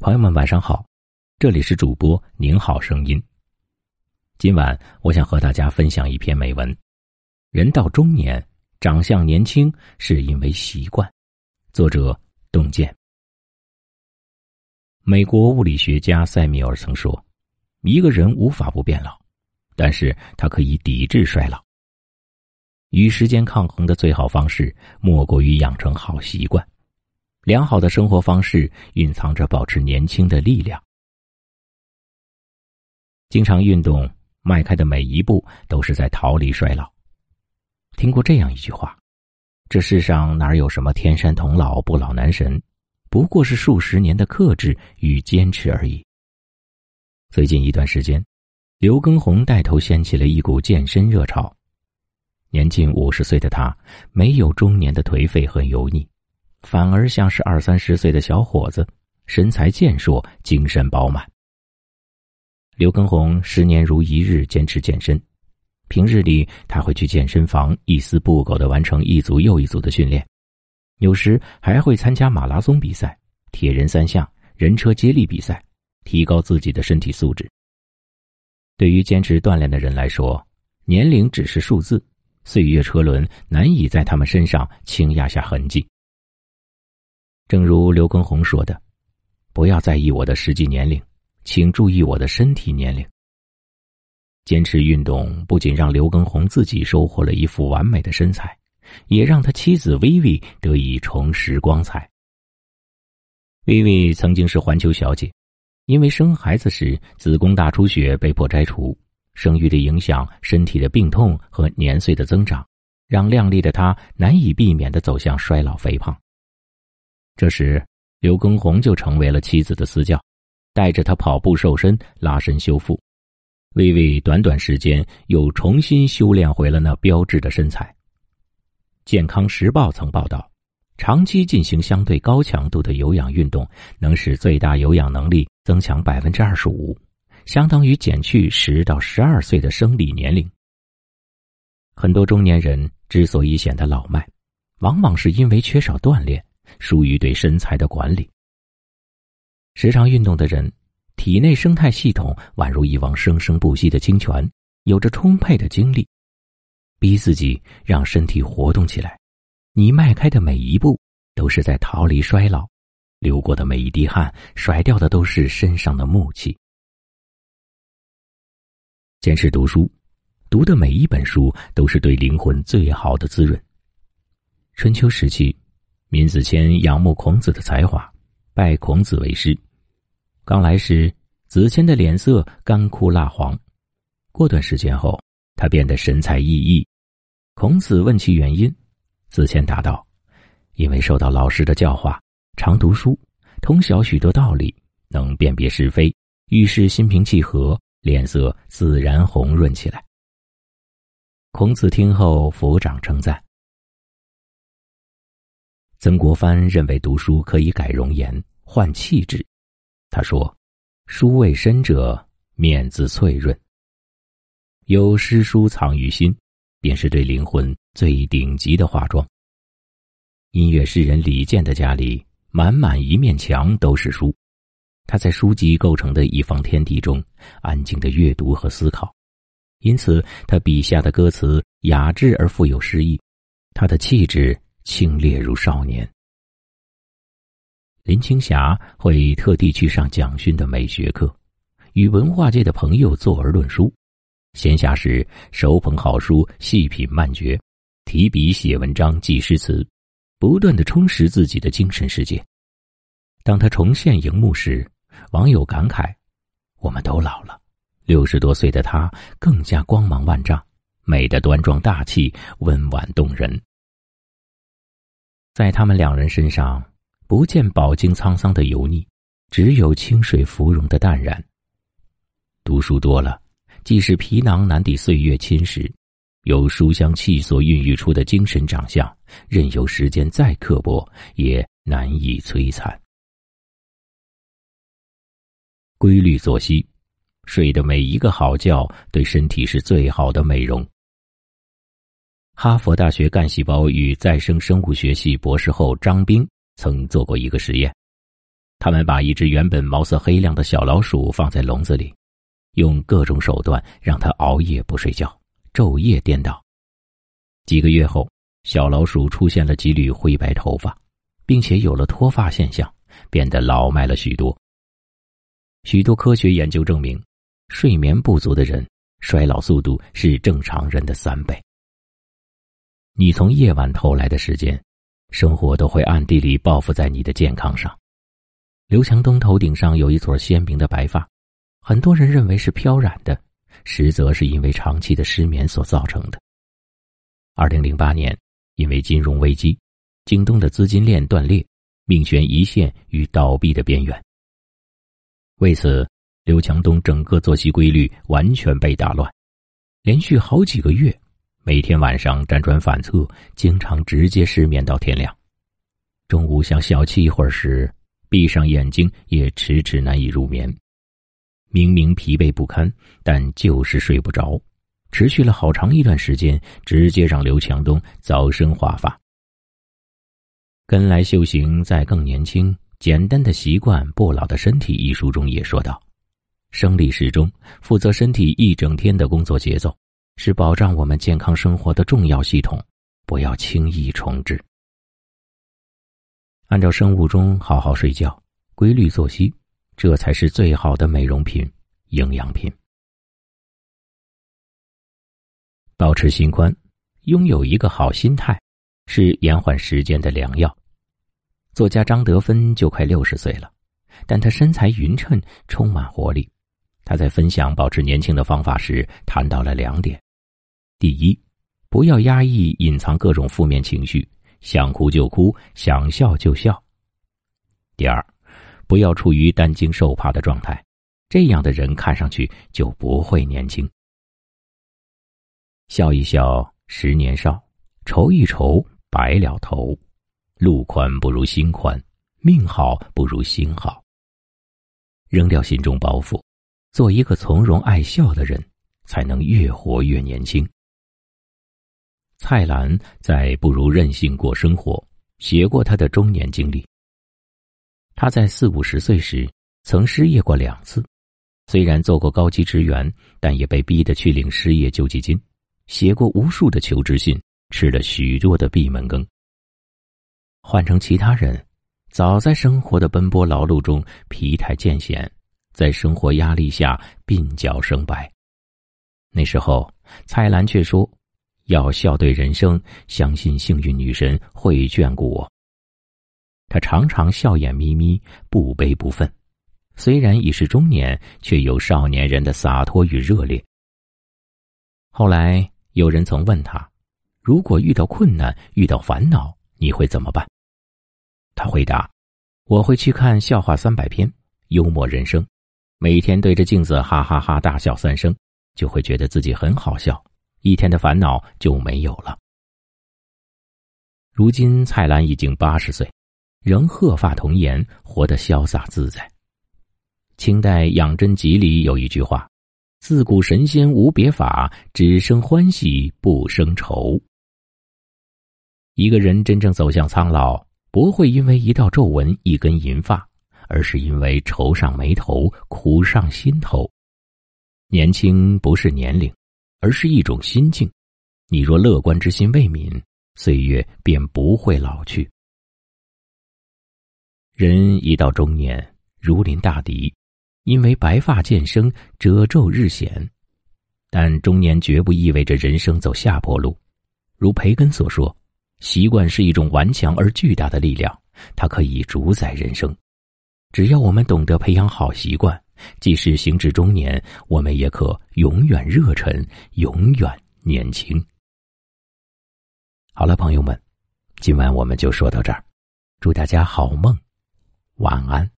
朋友们，晚上好，这里是主播您好声音。今晚我想和大家分享一篇美文：人到中年，长相年轻是因为习惯。作者：洞见。美国物理学家塞米尔曾说：“一个人无法不变老，但是他可以抵制衰老。与时间抗衡的最好方式，莫过于养成好习惯。”良好的生活方式蕴藏着保持年轻的力量。经常运动，迈开的每一步都是在逃离衰老。听过这样一句话：“这世上哪有什么天山童姥不老男神，不过是数十年的克制与坚持而已。”最近一段时间，刘畊宏带头掀起了一股健身热潮。年近五十岁的他，没有中年的颓废和油腻。反而像是二三十岁的小伙子，身材健硕，精神饱满。刘畊宏十年如一日坚持健身，平日里他会去健身房一丝不苟的完成一组又一组的训练，有时还会参加马拉松比赛、铁人三项、人车接力比赛，提高自己的身体素质。对于坚持锻炼的人来说，年龄只是数字，岁月车轮难以在他们身上轻压下痕迹。正如刘畊宏说的：“不要在意我的实际年龄，请注意我的身体年龄。”坚持运动不仅让刘畊宏自己收获了一副完美的身材，也让他妻子薇薇得以重拾光彩。薇薇曾经是环球小姐，因为生孩子时子宫大出血被迫摘除，生育的影响、身体的病痛和年岁的增长，让靓丽的她难以避免的走向衰老肥胖。这时，刘畊宏就成为了妻子的私教，带着她跑步瘦身、拉伸修复。薇薇短短时间又重新修炼回了那标志的身材。健康时报曾报道，长期进行相对高强度的有氧运动，能使最大有氧能力增强百分之二十五，相当于减去十到十二岁的生理年龄。很多中年人之所以显得老迈，往往是因为缺少锻炼。疏于对身材的管理。时常运动的人，体内生态系统宛如一汪生生不息的清泉，有着充沛的精力。逼自己让身体活动起来，你迈开的每一步都是在逃离衰老，流过的每一滴汗，甩掉的都是身上的木气。坚持读书，读的每一本书都是对灵魂最好的滋润。春秋时期。闵子骞仰慕孔子的才华，拜孔子为师。刚来时，子谦的脸色干枯蜡黄。过段时间后，他变得神采奕奕。孔子问其原因，子谦答道：“因为受到老师的教化，常读书，通晓许多道理，能辨别是非，遇事心平气和，脸色自然红润起来。”孔子听后抚掌称赞。曾国藩认为读书可以改容颜、换气质。他说：“书未深者，面自翠润。有诗书藏于心，便是对灵魂最顶级的化妆。”音乐诗人李健的家里，满满一面墙都是书。他在书籍构成的一方天地中，安静的阅读和思考，因此他笔下的歌词雅致而富有诗意，他的气质。清冽如少年。林青霞会特地去上蒋勋的美学课，与文化界的朋友坐而论书。闲暇时手捧好书，细品漫绝，提笔写文章，记诗词，不断的充实自己的精神世界。当他重现荧幕时，网友感慨：“我们都老了，六十多岁的他更加光芒万丈，美的端庄大气，温婉动人。”在他们两人身上，不见饱经沧桑的油腻，只有清水芙蓉的淡然。读书多了，即使皮囊难抵岁月侵蚀，有书香气所孕育出的精神长相，任由时间再刻薄，也难以摧残。规律作息，睡的每一个好觉，对身体是最好的美容。哈佛大学干细胞与再生生物学系博士后张斌曾做过一个实验：他们把一只原本毛色黑亮的小老鼠放在笼子里，用各种手段让它熬夜不睡觉，昼夜颠倒。几个月后，小老鼠出现了几缕灰白头发，并且有了脱发现象，变得老迈了许多。许多科学研究证明，睡眠不足的人衰老速度是正常人的三倍。你从夜晚偷来的时间，生活都会暗地里报复在你的健康上。刘强东头顶上有一撮鲜明的白发，很多人认为是飘染的，实则是因为长期的失眠所造成的。二零零八年，因为金融危机，京东的资金链断裂，命悬一线与倒闭的边缘。为此，刘强东整个作息规律完全被打乱，连续好几个月，每天晚上辗转反侧，经常直接失眠到天亮。中午想小憩一会儿时，闭上眼睛也迟迟难以入眠，明明疲惫不堪，但就是睡不着，持续了好长一段时间，直接让刘强东早生华发。跟来修行，在更年轻、简单的习惯，不老的身体一书中也说道：生理时钟负责身体一整天的工作节奏，是保障我们健康生活的重要系统，不要轻易重置。按照生物钟好好睡觉，规律作息，这才是最好的美容品、营养品。保持心宽，拥有一个好心态，是延缓时间的良药。作家张德芬就快六十岁了，但他身材匀称，充满活力。他在分享保持年轻的方法时，谈到了两点：第一，不要压抑、隐藏各种负面情绪。想哭就哭，想笑就笑。第二，不要处于担惊受怕的状态，这样的人看上去就不会年轻。笑一笑，十年少；愁一愁，白了头。路宽不如心宽，命好不如心好。扔掉心中包袱，做一个从容爱笑的人，才能越活越年轻。蔡澜在《不如任性过生活》写过他的中年经历。他在四五十岁时曾失业过两次，虽然做过高级职员，但也被逼得去领失业救济金，写过无数的求职信，吃了许多的闭门羹。换成其他人，早在生活的奔波劳碌中疲态渐显，在生活压力下鬓角生白。那时候，蔡澜却说。要笑对人生，相信幸运女神会眷顾我。他常常笑眼眯眯，不卑不愤，虽然已是中年，却有少年人的洒脱与热烈。后来有人曾问他：“如果遇到困难、遇到烦恼，你会怎么办？”他回答：“我会去看笑话三百篇，幽默人生，每天对着镜子哈哈哈大笑三声，就会觉得自己很好笑。”一天的烦恼就没有了。如今蔡澜已经八十岁，仍鹤发童颜，活得潇洒自在。清代《养真集》里有一句话：“自古神仙无别法，只生欢喜不生愁。”一个人真正走向苍老，不会因为一道皱纹、一根银发，而是因为愁上眉头，苦上心头。年轻不是年龄。而是一种心境，你若乐观之心未泯，岁月便不会老去。人一到中年，如临大敌，因为白发渐生，褶皱日显。但中年绝不意味着人生走下坡路。如培根所说，习惯是一种顽强而巨大的力量，它可以主宰人生。只要我们懂得培养好习惯。即使行至中年，我们也可永远热忱，永远年轻。好了，朋友们，今晚我们就说到这儿，祝大家好梦，晚安。